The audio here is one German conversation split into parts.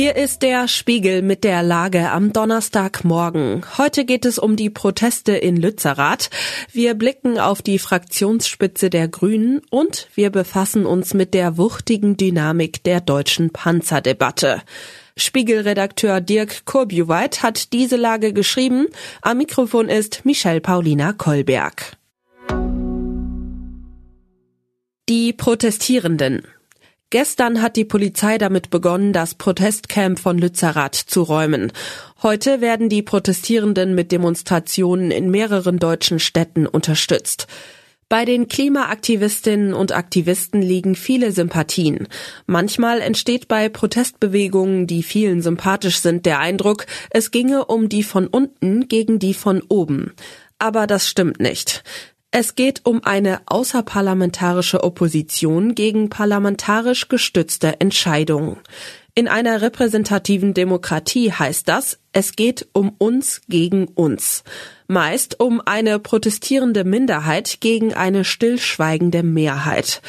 Hier ist der Spiegel mit der Lage am Donnerstagmorgen. Heute geht es um die Proteste in Lützerath. Wir blicken auf die Fraktionsspitze der Grünen und wir befassen uns mit der wuchtigen Dynamik der deutschen Panzerdebatte. Spiegelredakteur Dirk Kurbuweit hat diese Lage geschrieben. Am Mikrofon ist Michelle Paulina Kolberg. Die Protestierenden. Gestern hat die Polizei damit begonnen, das Protestcamp von Lützerath zu räumen. Heute werden die Protestierenden mit Demonstrationen in mehreren deutschen Städten unterstützt. Bei den Klimaaktivistinnen und Aktivisten liegen viele Sympathien. Manchmal entsteht bei Protestbewegungen, die vielen sympathisch sind, der Eindruck, es ginge um die von unten gegen die von oben. Aber das stimmt nicht. Es geht um eine außerparlamentarische Opposition gegen parlamentarisch gestützte Entscheidungen. In einer repräsentativen Demokratie heißt das, es geht um uns gegen uns. Meist um eine protestierende Minderheit gegen eine stillschweigende Mehrheit.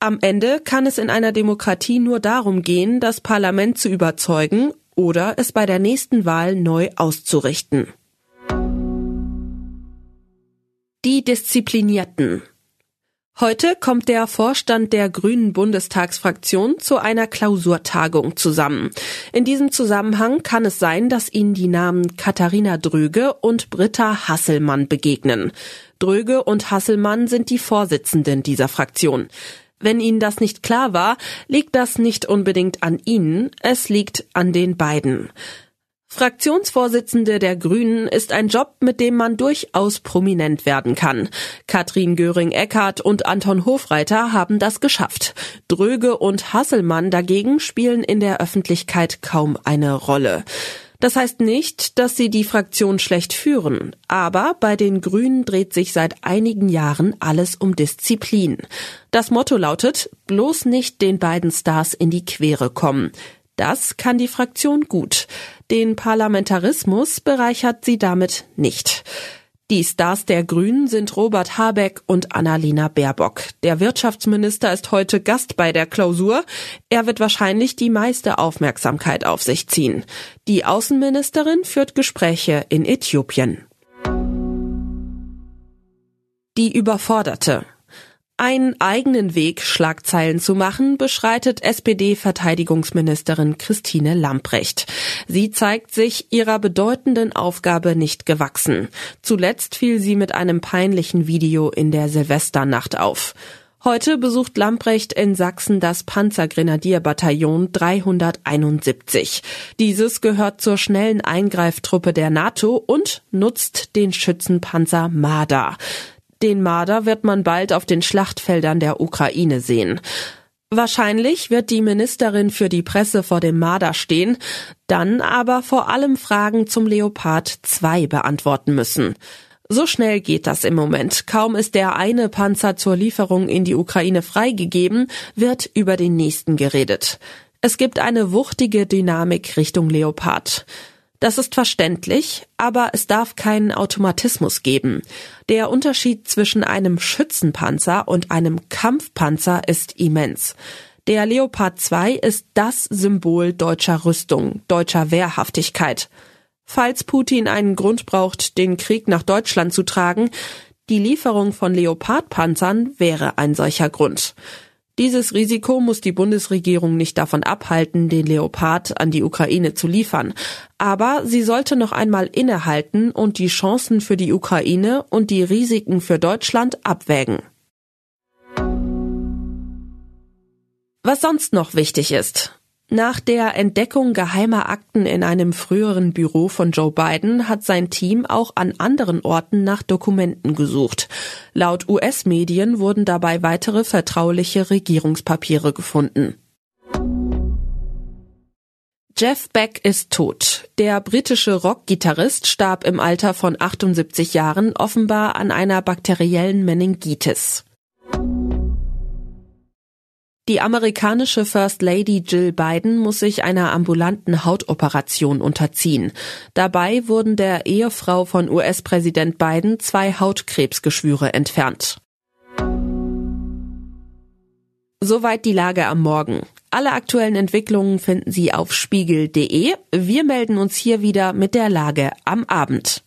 Am Ende kann es in einer Demokratie nur darum gehen, das Parlament zu überzeugen oder es bei der nächsten Wahl neu auszurichten. Die Disziplinierten. Heute kommt der Vorstand der Grünen Bundestagsfraktion zu einer Klausurtagung zusammen. In diesem Zusammenhang kann es sein, dass Ihnen die Namen Katharina Dröge und Britta Hasselmann begegnen. Dröge und Hasselmann sind die Vorsitzenden dieser Fraktion. Wenn Ihnen das nicht klar war, liegt das nicht unbedingt an Ihnen, es liegt an den beiden. Fraktionsvorsitzende der Grünen ist ein Job, mit dem man durchaus prominent werden kann. Katrin Göring-Eckardt und Anton Hofreiter haben das geschafft. Dröge und Hasselmann dagegen spielen in der Öffentlichkeit kaum eine Rolle. Das heißt nicht, dass sie die Fraktion schlecht führen, aber bei den Grünen dreht sich seit einigen Jahren alles um Disziplin. Das Motto lautet, bloß nicht den beiden Stars in die Quere kommen. Das kann die Fraktion gut. Den Parlamentarismus bereichert sie damit nicht. Die Stars der Grünen sind Robert Habeck und Annalena Baerbock. Der Wirtschaftsminister ist heute Gast bei der Klausur. Er wird wahrscheinlich die meiste Aufmerksamkeit auf sich ziehen. Die Außenministerin führt Gespräche in Äthiopien. Die Überforderte einen eigenen Weg Schlagzeilen zu machen, beschreitet SPD-Verteidigungsministerin Christine Lamprecht. Sie zeigt sich ihrer bedeutenden Aufgabe nicht gewachsen. Zuletzt fiel sie mit einem peinlichen Video in der Silvesternacht auf. Heute besucht Lamprecht in Sachsen das Panzergrenadierbataillon 371. Dieses gehört zur schnellen Eingreiftruppe der NATO und nutzt den Schützenpanzer Marder. Den Marder wird man bald auf den Schlachtfeldern der Ukraine sehen. Wahrscheinlich wird die Ministerin für die Presse vor dem Marder stehen, dann aber vor allem Fragen zum Leopard 2 beantworten müssen. So schnell geht das im Moment. Kaum ist der eine Panzer zur Lieferung in die Ukraine freigegeben, wird über den nächsten geredet. Es gibt eine wuchtige Dynamik Richtung Leopard. Das ist verständlich, aber es darf keinen Automatismus geben. Der Unterschied zwischen einem Schützenpanzer und einem Kampfpanzer ist immens. Der Leopard 2 ist das Symbol deutscher Rüstung, deutscher Wehrhaftigkeit. Falls Putin einen Grund braucht, den Krieg nach Deutschland zu tragen, die Lieferung von Leopardpanzern wäre ein solcher Grund. Dieses Risiko muss die Bundesregierung nicht davon abhalten, den Leopard an die Ukraine zu liefern. Aber sie sollte noch einmal innehalten und die Chancen für die Ukraine und die Risiken für Deutschland abwägen. Was sonst noch wichtig ist. Nach der Entdeckung geheimer Akten in einem früheren Büro von Joe Biden hat sein Team auch an anderen Orten nach Dokumenten gesucht. Laut US-Medien wurden dabei weitere vertrauliche Regierungspapiere gefunden. Jeff Beck ist tot. Der britische Rockgitarrist starb im Alter von 78 Jahren offenbar an einer bakteriellen Meningitis. Die amerikanische First Lady Jill Biden muss sich einer ambulanten Hautoperation unterziehen. Dabei wurden der Ehefrau von US-Präsident Biden zwei Hautkrebsgeschwüre entfernt. Soweit die Lage am Morgen. Alle aktuellen Entwicklungen finden Sie auf spiegel.de. Wir melden uns hier wieder mit der Lage am Abend.